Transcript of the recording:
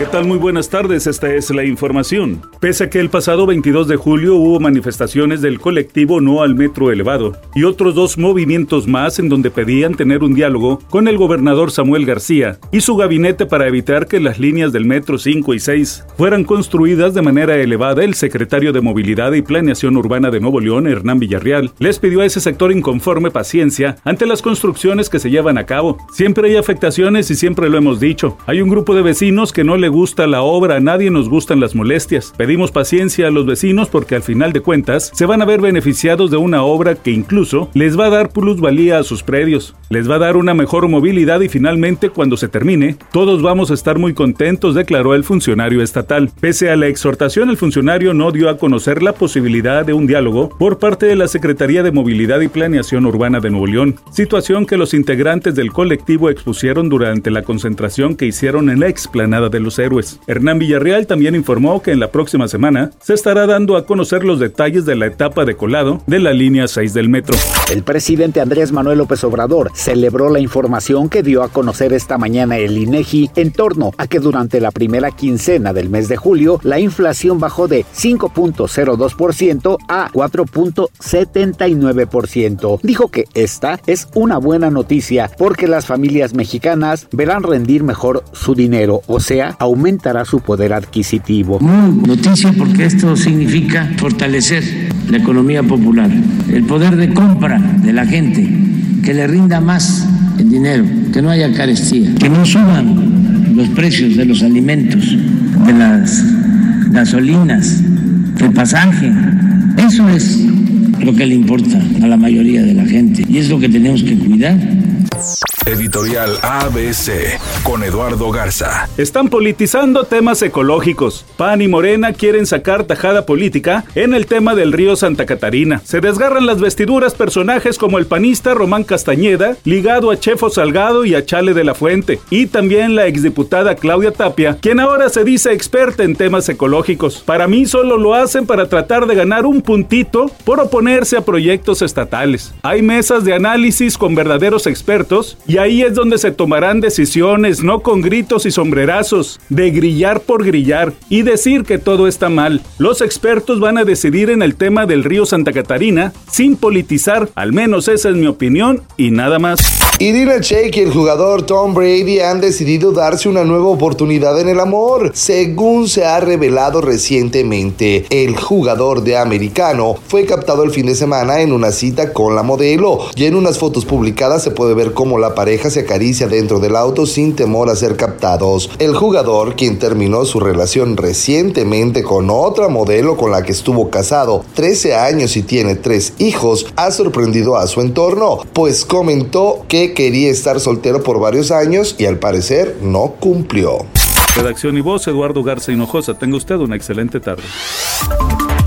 ¿Qué tal? Muy buenas tardes, esta es la información. Pese a que el pasado 22 de julio hubo manifestaciones del colectivo No al Metro Elevado y otros dos movimientos más en donde pedían tener un diálogo con el gobernador Samuel García y su gabinete para evitar que las líneas del Metro 5 y 6 fueran construidas de manera elevada, el secretario de Movilidad y Planeación Urbana de Nuevo León, Hernán Villarreal, les pidió a ese sector inconforme paciencia ante las construcciones que se llevan a cabo. Siempre hay afectaciones y siempre lo hemos dicho. Hay un grupo de vecinos que no le gusta la obra, a nadie nos gustan las molestias. Pedimos paciencia a los vecinos porque al final de cuentas se van a ver beneficiados de una obra que incluso les va a dar plusvalía a sus predios, les va a dar una mejor movilidad y finalmente cuando se termine, todos vamos a estar muy contentos, declaró el funcionario estatal. Pese a la exhortación, el funcionario no dio a conocer la posibilidad de un diálogo por parte de la Secretaría de Movilidad y Planeación Urbana de Nuevo León, situación que los integrantes del colectivo expusieron durante la concentración que hicieron en la explanada de los héroes. Hernán Villarreal también informó que en la próxima semana se estará dando a conocer los detalles de la etapa de colado de la línea 6 del metro. El presidente Andrés Manuel López Obrador celebró la información que dio a conocer esta mañana el INEGI en torno a que durante la primera quincena del mes de julio la inflación bajó de 5.02% a 4.79%. Dijo que esta es una buena noticia porque las familias mexicanas verán rendir mejor su dinero, o sea, aumentará su poder adquisitivo. Muy noticia porque esto significa fortalecer la economía popular, el poder de compra de la gente, que le rinda más el dinero, que no haya carestía, que no suban los precios de los alimentos, de las gasolinas, del pasaje. Eso es lo que le importa a la mayoría de la gente y es lo que tenemos que cuidar. Editorial ABC con Eduardo Garza. Están politizando temas ecológicos. PAN y Morena quieren sacar tajada política en el tema del río Santa Catarina. Se desgarran las vestiduras personajes como el panista Román Castañeda, ligado a Chefo Salgado y a Chale de la Fuente, y también la exdiputada Claudia Tapia, quien ahora se dice experta en temas ecológicos. Para mí solo lo hacen para tratar de ganar un puntito por a proyectos estatales. Hay mesas de análisis con verdaderos expertos y ahí es donde se tomarán decisiones, no con gritos y sombrerazos, de grillar por grillar y decir que todo está mal. Los expertos van a decidir en el tema del río Santa Catarina sin politizar, al menos esa es mi opinión y nada más. Irina Shayk y el jugador Tom Brady han decidido darse una nueva oportunidad en el amor, según se ha revelado recientemente. El jugador de americano fue captado el fin de semana en una cita con la modelo y en unas fotos publicadas se puede ver cómo la pareja se acaricia dentro del auto sin temor a ser captados. El jugador, quien terminó su relación recientemente con otra modelo con la que estuvo casado 13 años y tiene tres hijos, ha sorprendido a su entorno, pues comentó que quería estar soltero por varios años y al parecer no cumplió. Redacción y voz, Eduardo Garza Hinojosa. Tenga usted una excelente tarde.